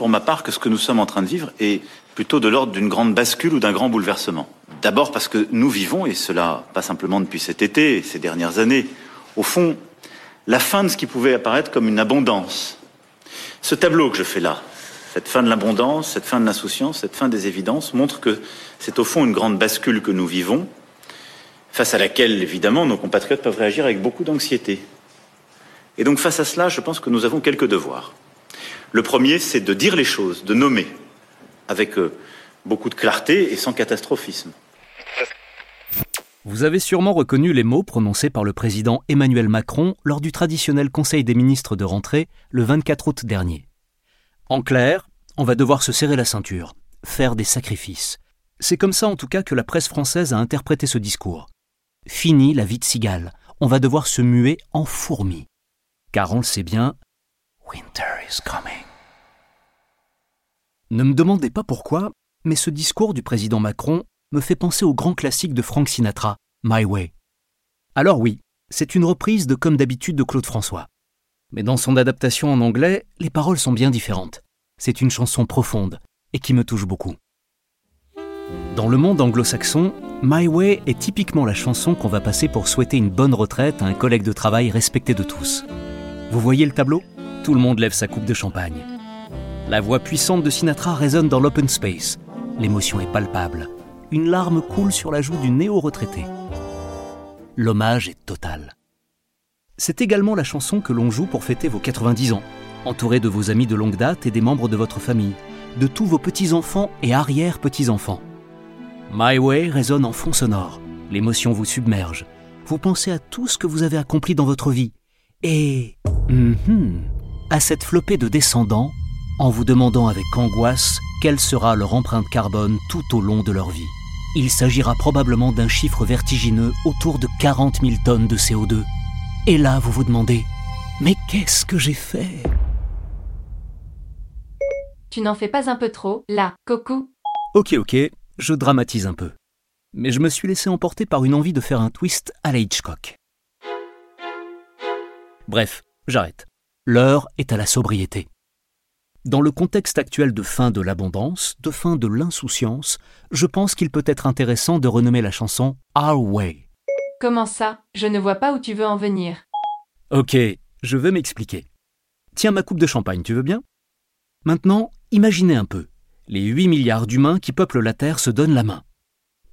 Pour ma part que ce que nous sommes en train de vivre est plutôt de l'ordre d'une grande bascule ou d'un grand bouleversement. D'abord parce que nous vivons, et cela pas simplement depuis cet été ces dernières années, au fond, la fin de ce qui pouvait apparaître comme une abondance. Ce tableau que je fais là, cette fin de l'abondance, cette fin de l'insouciance, cette fin des évidences, montre que c'est au fond une grande bascule que nous vivons, face à laquelle, évidemment, nos compatriotes peuvent réagir avec beaucoup d'anxiété. Et donc, face à cela, je pense que nous avons quelques devoirs. Le premier, c'est de dire les choses, de nommer, avec euh, beaucoup de clarté et sans catastrophisme. Vous avez sûrement reconnu les mots prononcés par le président Emmanuel Macron lors du traditionnel Conseil des ministres de rentrée le 24 août dernier. En clair, on va devoir se serrer la ceinture, faire des sacrifices. C'est comme ça en tout cas que la presse française a interprété ce discours. Fini la vie de cigale, on va devoir se muer en fourmi. Car on le sait bien, Winter is coming. Ne me demandez pas pourquoi, mais ce discours du président Macron me fait penser au grand classique de Frank Sinatra, My Way. Alors oui, c'est une reprise de Comme d'habitude de Claude François. Mais dans son adaptation en anglais, les paroles sont bien différentes. C'est une chanson profonde et qui me touche beaucoup. Dans le monde anglo-saxon, My Way est typiquement la chanson qu'on va passer pour souhaiter une bonne retraite à un collègue de travail respecté de tous. Vous voyez le tableau? Tout le monde lève sa coupe de champagne. La voix puissante de Sinatra résonne dans l'open space. L'émotion est palpable. Une larme coule sur la joue du néo-retraité. L'hommage est total. C'est également la chanson que l'on joue pour fêter vos 90 ans, entouré de vos amis de longue date et des membres de votre famille, de tous vos petits-enfants et arrière-petits-enfants. My Way résonne en fond sonore. L'émotion vous submerge. Vous pensez à tout ce que vous avez accompli dans votre vie. Et... Mm-hmm, à cette flopée de descendants en vous demandant avec angoisse quelle sera leur empreinte carbone tout au long de leur vie. Il s'agira probablement d'un chiffre vertigineux autour de 40 000 tonnes de CO2. Et là, vous vous demandez, mais qu'est-ce que j'ai fait? Tu n'en fais pas un peu trop, là, Coco Ok, ok, je dramatise un peu. Mais je me suis laissé emporter par une envie de faire un twist à la Hitchcock. Bref, j'arrête l'heure est à la sobriété. Dans le contexte actuel de fin de l'abondance, de fin de l'insouciance, je pense qu'il peut être intéressant de renommer la chanson Our Way. Comment ça? Je ne vois pas où tu veux en venir. Ok, je veux m'expliquer. Tiens ma coupe de champagne, tu veux bien? Maintenant, imaginez un peu. Les 8 milliards d'humains qui peuplent la Terre se donnent la main.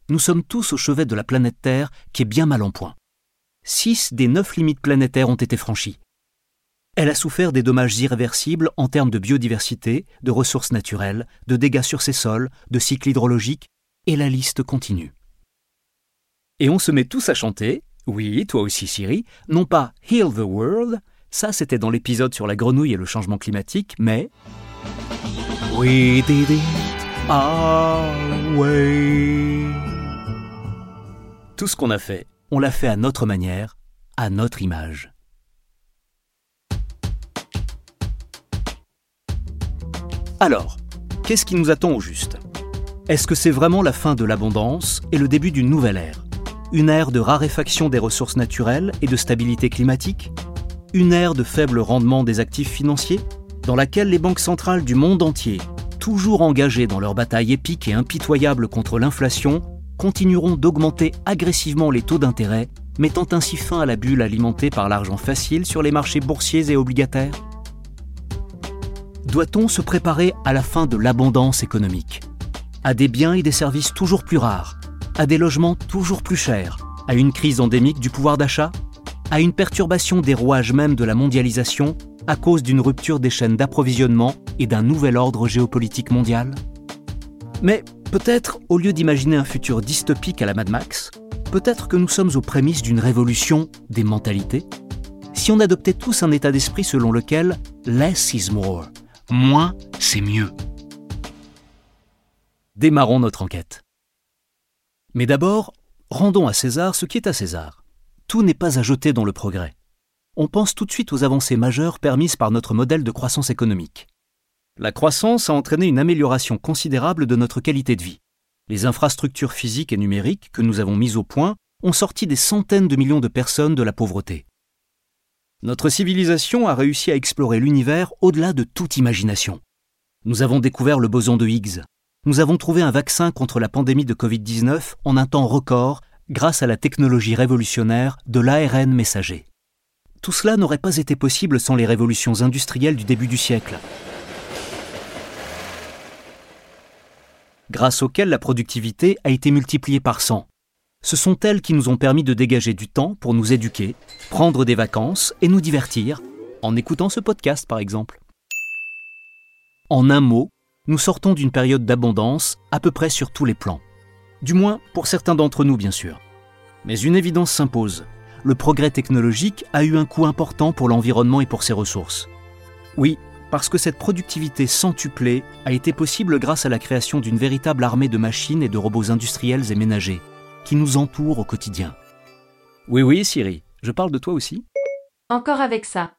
Nous sommes tous au chevet de la planète Terre qui est bien mal en point. Six des neuf limites planétaires ont été franchies. Elle a souffert des dommages irréversibles en termes de biodiversité, de ressources naturelles, de dégâts sur ses sols, de cycles hydrologiques, et la liste continue. Et on se met tous à chanter, oui, toi aussi Siri, non pas Heal the World, ça c'était dans l'épisode sur la grenouille et le changement climatique, mais We did it our way. Tout ce qu'on a fait, on l'a fait à notre manière, à notre image. Alors, qu'est-ce qui nous attend au juste? Est-ce que c'est vraiment la fin de l'abondance et le début d'une nouvelle ère? Une ère de raréfaction des ressources naturelles et de stabilité climatique? Une ère de faible rendement des actifs financiers? Dans laquelle les banques centrales du monde entier, toujours engagées dans leur bataille épique et impitoyable contre l'inflation, continueront d'augmenter agressivement les taux d'intérêt, mettant ainsi fin à la bulle alimentée par l'argent facile sur les marchés boursiers et obligataires? Doit-on se préparer à la fin de l'abondance économique? À des biens et des services toujours plus rares À des logements toujours plus chers À une crise endémique du pouvoir d'achat À une perturbation des rouages même de la mondialisation à cause d'une rupture des chaînes d'approvisionnement et d'un nouvel ordre géopolitique mondial? Mais peut-être, au lieu d'imaginer un futur dystopique à la Mad Max, peut-être que nous sommes aux prémices d'une révolution des mentalités? Si on adoptait tous un état d'esprit selon lequel less is more, moins, c'est mieux. Démarrons notre enquête. Mais d'abord, rendons à César ce qui est à César. Tout n'est pas à jeter dans le progrès. On pense tout de suite aux avancées majeures permises par notre modèle de croissance économique. La croissance a entraîné une amélioration considérable de notre qualité de vie. Les infrastructures physiques et numériques que nous avons mises au point ont sorti des centaines de millions de personnes de la pauvreté. Notre civilisation a réussi à explorer l'univers au-delà de toute imagination. Nous avons découvert le boson de Higgs. Nous avons trouvé un vaccin contre la pandémie de Covid-19 en un temps record grâce à la technologie révolutionnaire de l'ARN messager. Tout cela n'aurait pas été possible sans les révolutions industrielles du début du siècle, grâce auxquelles la productivité a été multipliée par 100. Ce sont elles qui nous ont permis de dégager du temps pour nous éduquer, prendre des vacances et nous divertir, en écoutant ce podcast par exemple. En un mot, nous sortons d'une période d'abondance à peu près sur tous les plans. Du moins pour certains d'entre nous bien sûr. Mais une évidence s'impose. Le progrès technologique a eu un coût important pour l'environnement et pour ses ressources. Oui, parce que cette productivité centuplée a été possible grâce à la création d'une véritable armée de machines et de robots industriels et ménagers, qui nous entourent au quotidien. Oui, oui, Siri, je parle de toi aussi. Encore avec ça.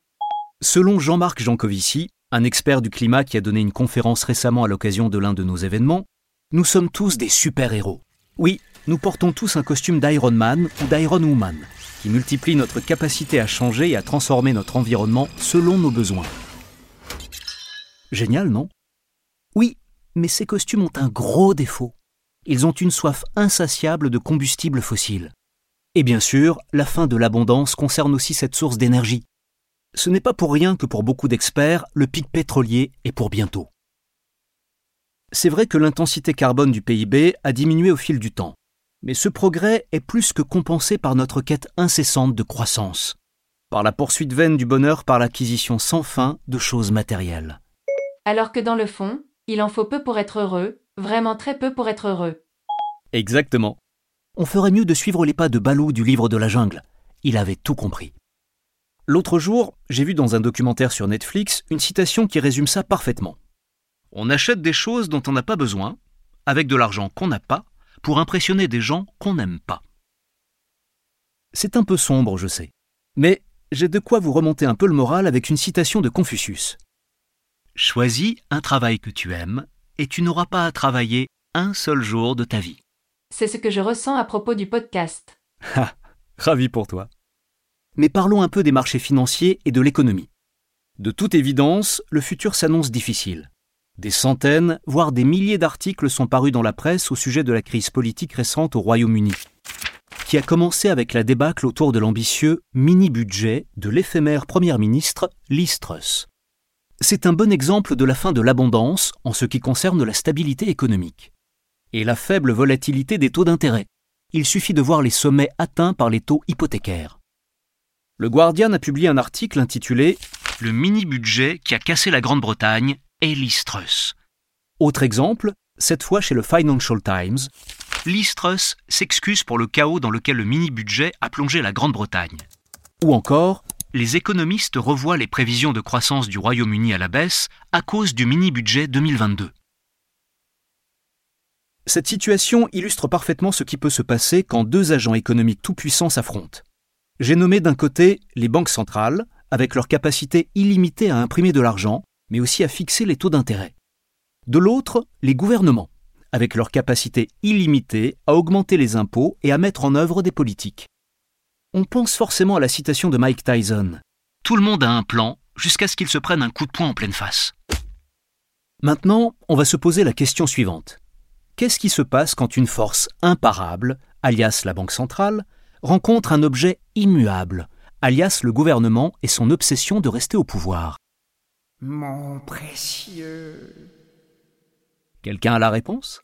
Selon Jean-Marc Jancovici, un expert du climat qui a donné une conférence récemment à l'occasion de l'un de nos événements, nous sommes tous des super-héros. Oui, nous portons tous un costume d'Iron Man ou d'Iron Woman, qui multiplie notre capacité à changer et à transformer notre environnement selon nos besoins. Génial, non? Oui, mais ces costumes ont un gros défaut. Ils ont une soif insatiable de combustibles fossiles. Et bien sûr, la fin de l'abondance concerne aussi cette source d'énergie. Ce n'est pas pour rien que pour beaucoup d'experts, le pic pétrolier est pour bientôt. C'est vrai que l'intensité carbone du PIB a diminué au fil du temps, mais ce progrès est plus que compensé par notre quête incessante de croissance, par la poursuite vaine du bonheur par l'acquisition sans fin de choses matérielles. Alors que dans le fond, il en faut peu pour être heureux, vraiment très peu pour être heureux. Exactement. On ferait mieux de suivre les pas de Balou du livre de la jungle. Il avait tout compris. L'autre jour, j'ai vu dans un documentaire sur Netflix une citation qui résume ça parfaitement. On achète des choses dont on n'a pas besoin, avec de l'argent qu'on n'a pas, pour impressionner des gens qu'on n'aime pas. C'est un peu sombre, je sais. Mais j'ai de quoi vous remonter un peu le moral avec une citation de Confucius. Choisis un travail que tu aimes et tu n'auras pas à travailler un seul jour de ta vie. C'est ce que je ressens à propos du podcast. Ah, ravi pour toi. Mais parlons un peu des marchés financiers et de l'économie. De toute évidence, le futur s'annonce difficile. Des centaines, voire des milliers d'articles sont parus dans la presse au sujet de la crise politique récente au Royaume-Uni, qui a commencé avec la débâcle autour de l'ambitieux mini-budget de l'éphémère Première ministre Liz Truss. C'est un bon exemple de la fin de l'abondance en ce qui concerne la stabilité économique. Et la faible volatilité des taux d'intérêt. Il suffit de voir les sommets atteints par les taux hypothécaires. Le Guardian a publié un article intitulé Le mini-budget qui a cassé la Grande-Bretagne et Liz Truss. Autre exemple, cette fois chez le Financial Times, Liz Truss s'excuse pour le chaos dans lequel le mini-budget a plongé la Grande-Bretagne. Ou encore, les économistes revoient les prévisions de croissance du Royaume-Uni à la baisse à cause du mini-budget 2022. Cette situation illustre parfaitement ce qui peut se passer quand deux agents économiques tout-puissants s'affrontent. J'ai nommé d'un côté les banques centrales, avec leur capacité illimitée à imprimer de l'argent, mais aussi à fixer les taux d'intérêt. De l'autre, les gouvernements, avec leur capacité illimitée à augmenter les impôts et à mettre en œuvre des politiques on pense forcément à la citation de Mike Tyson. Tout le monde a un plan jusqu'à ce qu'il se prenne un coup de poing en pleine face. Maintenant, on va se poser la question suivante. Qu'est-ce qui se passe quand une force imparable, alias la Banque centrale, rencontre un objet immuable, alias le gouvernement et son obsession de rester au pouvoir? Mon précieux. Quelqu'un a la réponse?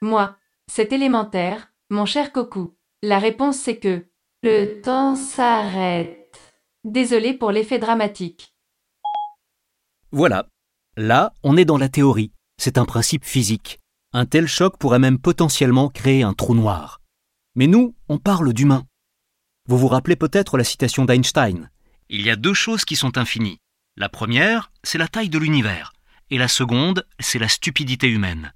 Moi, c'est élémentaire, mon cher Coco, la réponse c'est que le temps s'arrête. Désolé pour l'effet dramatique. Voilà. Là, on est dans la théorie. C'est un principe physique. Un tel choc pourrait même potentiellement créer un trou noir. Mais nous, on parle d'humain. Vous vous rappelez peut-être la citation d'Einstein. Il y a deux choses qui sont infinies. La première, c'est la taille de l'univers, et la seconde, c'est la stupidité humaine.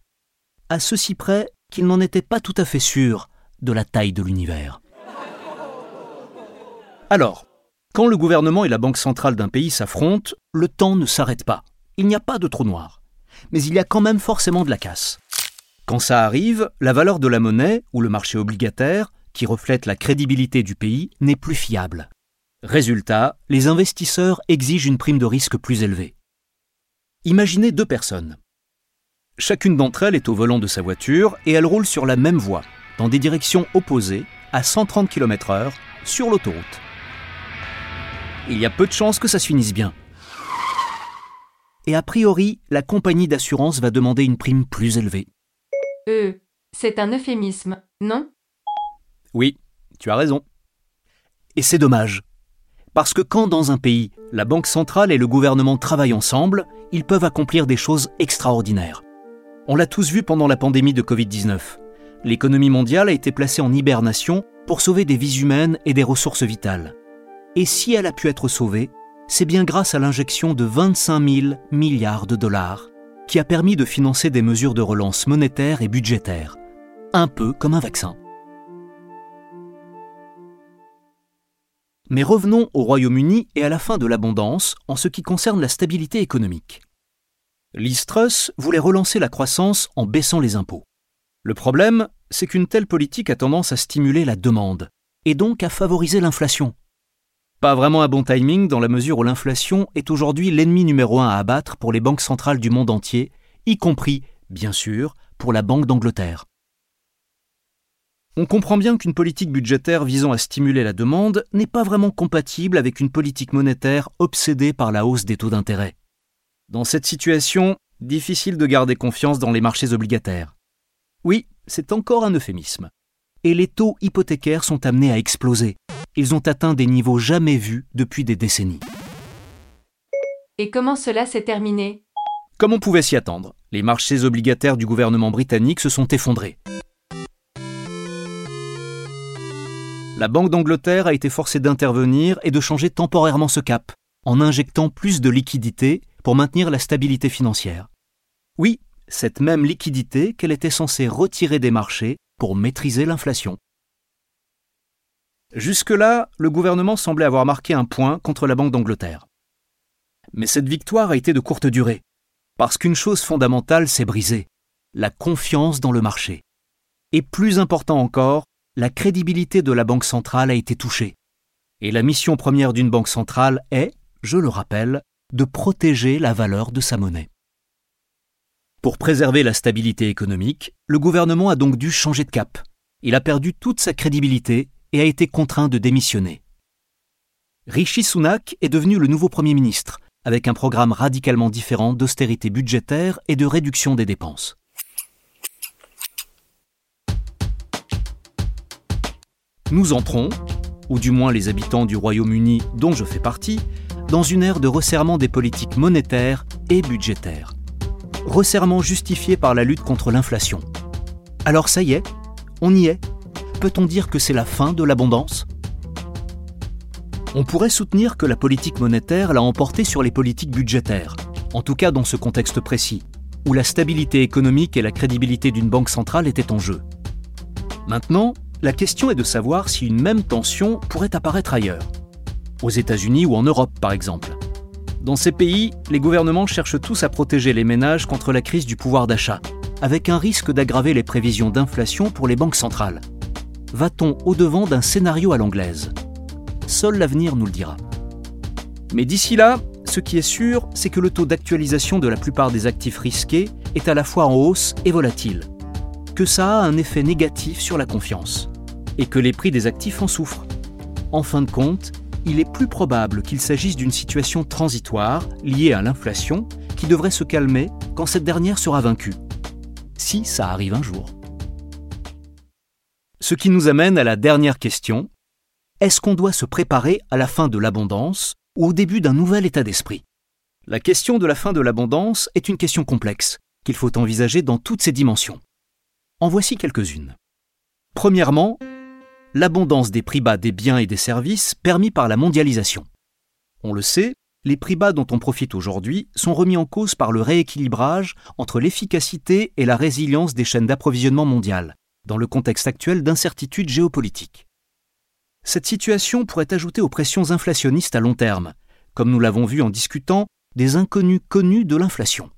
À ceci près qu'il n'en était pas tout à fait sûr de la taille de l'univers. Alors, quand le gouvernement et la banque centrale d'un pays s'affrontent, le temps ne s'arrête pas. Il n'y a pas de trou noir. Mais il y a quand même forcément de la casse. Quand ça arrive, la valeur de la monnaie, ou le marché obligataire, qui reflète la crédibilité du pays, n'est plus fiable. Résultat, les investisseurs exigent une prime de risque plus élevée. Imaginez deux personnes. Chacune d'entre elles est au volant de sa voiture et elle roule sur la même voie, dans des directions opposées, à 130 km/h, sur l'autoroute. Il y a peu de chances que ça se finisse bien. Et a priori, la compagnie d'assurance va demander une prime plus élevée. Euh, c'est un euphémisme, non? Oui, tu as raison. Et c'est dommage. Parce que quand dans un pays, la Banque centrale et le gouvernement travaillent ensemble, ils peuvent accomplir des choses extraordinaires. On l'a tous vu pendant la pandémie de Covid-19. L'économie mondiale a été placée en hibernation pour sauver des vies humaines et des ressources vitales. Et si elle a pu être sauvée, c'est bien grâce à l'injection de 25 000 milliards de dollars qui a permis de financer des mesures de relance monétaire et budgétaire, un peu comme un vaccin. Mais revenons au Royaume-Uni et à la fin de l'abondance en ce qui concerne la stabilité économique. Liz Truss voulait relancer la croissance en baissant les impôts. Le problème, c'est qu'une telle politique a tendance à stimuler la demande, et donc à favoriser l'inflation. Pas vraiment un bon timing dans la mesure où l'inflation est aujourd'hui l'ennemi numéro un à abattre pour les banques centrales du monde entier, y compris, bien sûr, pour la Banque d'Angleterre. On comprend bien qu'une politique budgétaire visant à stimuler la demande n'est pas vraiment compatible avec une politique monétaire obsédée par la hausse des taux d'intérêt. Dans cette situation, difficile de garder confiance dans les marchés obligataires. Oui, c'est encore un euphémisme. Et les taux hypothécaires sont amenés à exploser. Ils ont atteint des niveaux jamais vus depuis des décennies. Et comment cela s'est terminé? Comme on pouvait s'y attendre, les marchés obligataires du gouvernement britannique se sont effondrés. La Banque d'Angleterre a été forcée d'intervenir et de changer temporairement ce cap, en injectant plus de liquidités pour maintenir la stabilité financière. Oui, cette même liquidité qu'elle était censée retirer des marchés pour maîtriser l'inflation. Jusque-là, le gouvernement semblait avoir marqué un point contre la Banque d'Angleterre. Mais cette victoire a été de courte durée, parce qu'une chose fondamentale s'est brisée, la confiance dans le marché. Et plus important encore, la crédibilité de la Banque centrale a été touchée. Et la mission première d'une banque centrale est, je le rappelle, de protéger la valeur de sa monnaie. Pour préserver la stabilité économique, le gouvernement a donc dû changer de cap. Il a perdu toute sa crédibilité et a été contraint de démissionner. Rishi Sunak est devenu le nouveau Premier ministre, avec un programme radicalement différent d'austérité budgétaire et de réduction des dépenses. Nous entrons, ou du moins les habitants du Royaume-Uni dont je fais partie, dans une ère de resserrement des politiques monétaires et budgétaires. Resserrement justifié par la lutte contre l'inflation. Alors ça y est, on y est. Peut-on dire que c'est la fin de l'abondance? On pourrait soutenir que la politique monétaire l'a emporté sur les politiques budgétaires, en tout cas dans ce contexte précis, où la stabilité économique et la crédibilité d'une banque centrale étaient en jeu. Maintenant, la question est de savoir si une même tension pourrait apparaître ailleurs aux États-Unis ou en Europe par exemple. Dans ces pays, les gouvernements cherchent tous à protéger les ménages contre la crise du pouvoir d'achat, avec un risque d'aggraver les prévisions d'inflation pour les banques centrales. Va-t-on au-devant d'un scénario à l'anglaise? Seul l'avenir nous le dira. Mais d'ici là, ce qui est sûr, c'est que le taux d'actualisation de la plupart des actifs risqués est à la fois en hausse et volatile, que ça a un effet négatif sur la confiance, et que les prix des actifs en souffrent. En fin de compte, il est plus probable qu'il s'agisse d'une situation transitoire liée à l'inflation qui devrait se calmer quand cette dernière sera vaincue. Si ça arrive un jour. Ce qui nous amène à la dernière question. Est-ce qu'on doit se préparer à la fin de l'abondance ou au début d'un nouvel état d'esprit? La question de la fin de l'abondance est une question complexe qu'il faut envisager dans toutes ses dimensions. En voici quelques-unes. Premièrement, l'abondance des prix bas des biens et des services permis par la mondialisation. On le sait, les prix bas dont on profite aujourd'hui sont remis en cause par le rééquilibrage entre l'efficacité et la résilience des chaînes d'approvisionnement mondiales, dans le contexte actuel d'incertitude géopolitique. Cette situation pourrait ajouter aux pressions inflationnistes à long terme, comme nous l'avons vu en discutant des inconnus connus de l'inflation.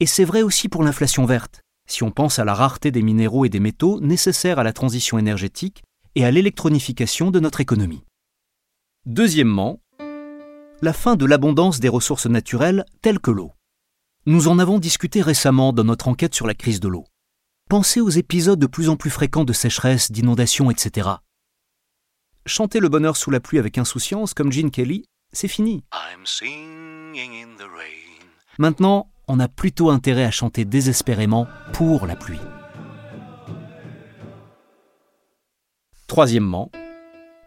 Et c'est vrai aussi pour l'inflation verte, si on pense à la rareté des minéraux et des métaux nécessaires à la transition énergétique et à l'électronification de notre économie. Deuxièmement, la fin de l'abondance des ressources naturelles telles que l'eau. Nous en avons discuté récemment dans notre enquête sur la crise de l'eau. Pensez aux épisodes de plus en plus fréquents de sécheresse, d'inondations, etc. Chanter le bonheur sous la pluie avec insouciance, comme Gene Kelly, c'est fini. Maintenant, on a plutôt intérêt à chanter désespérément pour la pluie. Troisièmement,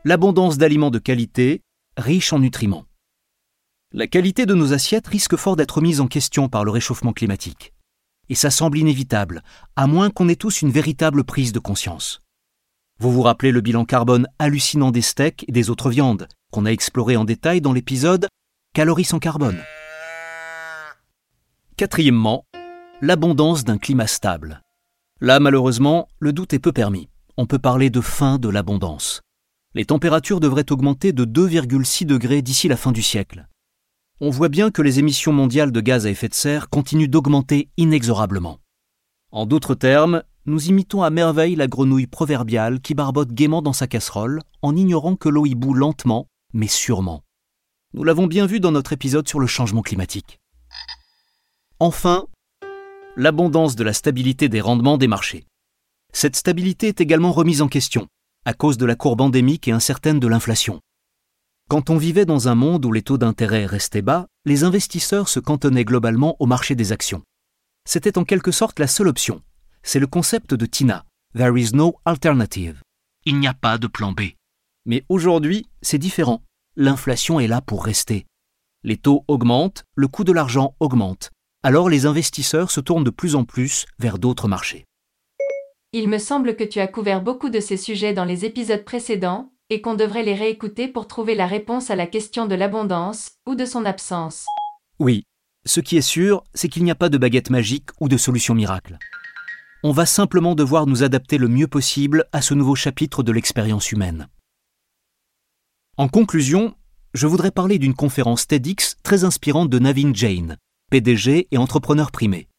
l'abondance d'aliments de qualité, riches en nutriments. La qualité de nos assiettes risque fort d'être mise en question par le réchauffement climatique. Et ça semble inévitable, à moins qu'on ait tous une véritable prise de conscience. Vous vous rappelez le bilan carbone hallucinant des steaks et des autres viandes, qu'on a exploré en détail dans l'épisode Calories sans carbone. Quatrièmement, l'abondance d'un climat stable. Là, malheureusement, le doute est peu permis. On peut parler de fin de l'abondance. Les températures devraient augmenter de 2,6 degrés d'ici la fin du siècle on voit bien que les émissions mondiales de gaz à effet de serre continuent d'augmenter inexorablement. En d'autres termes, nous imitons à merveille la grenouille proverbiale qui barbote gaiement dans sa casserole en ignorant que l'eau y bout lentement, mais sûrement. Nous l'avons bien vu dans notre épisode sur le changement climatique. Enfin, l'abondance de la stabilité des rendements des marchés. Cette stabilité est également remise en question, à cause de la courbe endémique et incertaine de l'inflation. Quand on vivait dans un monde où les taux d'intérêt restaient bas, les investisseurs se cantonnaient globalement au marché des actions. C'était en quelque sorte la seule option. C'est le concept de Tina. There is no alternative. Il n'y a pas de plan B. Mais aujourd'hui, c'est différent. L'inflation est là pour rester. Les taux augmentent, le coût de l'argent augmente. Alors les investisseurs se tournent de plus en plus vers d'autres marchés. Il me semble que tu as couvert beaucoup de ces sujets dans les épisodes précédents, et qu'on devrait les réécouter pour trouver la réponse à la question de l'abondance ou de son absence. Oui, ce qui est sûr, c'est qu'il n'y a pas de baguette magique ou de solution miracle. On va simplement devoir nous adapter le mieux possible à ce nouveau chapitre de l'expérience humaine. En conclusion, je voudrais parler d'une conférence TEDx très inspirante de Navin Jain, PDG et entrepreneur primé.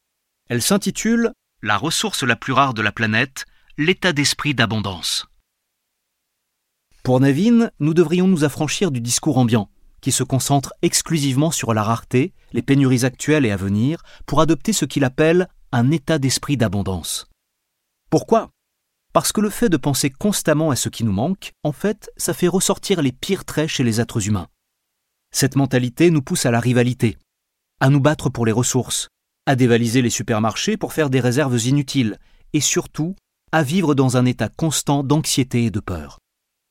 Elle s'intitule La ressource la plus rare de la planète, l'état d'esprit d'abondance. Pour Navin, nous devrions nous affranchir du discours ambiant, qui se concentre exclusivement sur la rareté, les pénuries actuelles et à venir, pour adopter ce qu'il appelle un état d'esprit d'abondance. Pourquoi? Parce que le fait de penser constamment à ce qui nous manque, en fait, ça fait ressortir les pires traits chez les êtres humains. Cette mentalité nous pousse à la rivalité, à nous battre pour les ressources, à dévaliser les supermarchés pour faire des réserves inutiles, et surtout à vivre dans un état constant d'anxiété et de peur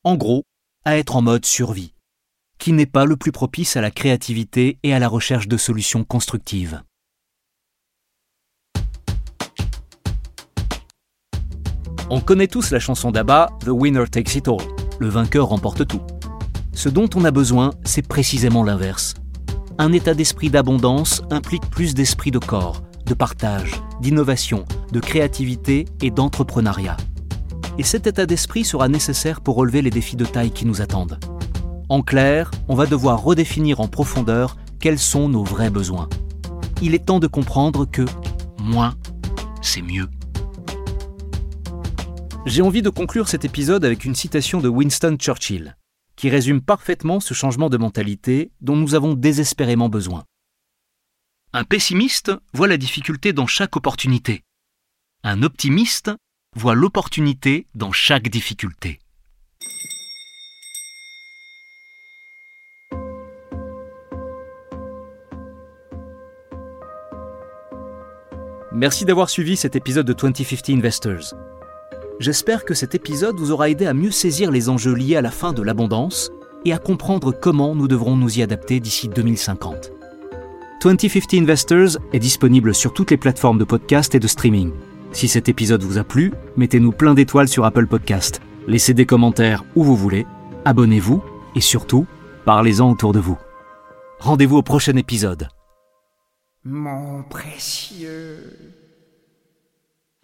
en gros, à être en mode survie, qui n'est pas le plus propice à la créativité et à la recherche de solutions constructives. On connaît tous la chanson d'Abba The Winner Takes It All, le vainqueur remporte tout. Ce dont on a besoin, c'est précisément l'inverse. Un état d'esprit d'abondance implique plus d'esprit de corps, de partage, d'innovation, de créativité et d'entrepreneuriat et cet état d'esprit sera nécessaire pour relever les défis de taille qui nous attendent. En clair, on va devoir redéfinir en profondeur quels sont nos vrais besoins. Il est temps de comprendre que moins, c'est mieux. J'ai envie de conclure cet épisode avec une citation de Winston Churchill, qui résume parfaitement ce changement de mentalité dont nous avons désespérément besoin. Un pessimiste voit la difficulté dans chaque opportunité. Un optimiste voit l'opportunité dans chaque difficulté. Merci d'avoir suivi cet épisode de 2050 Investors. J'espère que cet épisode vous aura aidé à mieux saisir les enjeux liés à la fin de l'abondance et à comprendre comment nous devrons nous y adapter d'ici 2050. 2050 Investors est disponible sur toutes les plateformes de podcast et de streaming. Si cet épisode vous a plu, mettez-nous plein d'étoiles sur Apple Podcast. Laissez des commentaires où vous voulez, abonnez-vous et surtout, parlez-en autour de vous. Rendez-vous au prochain épisode. Mon précieux.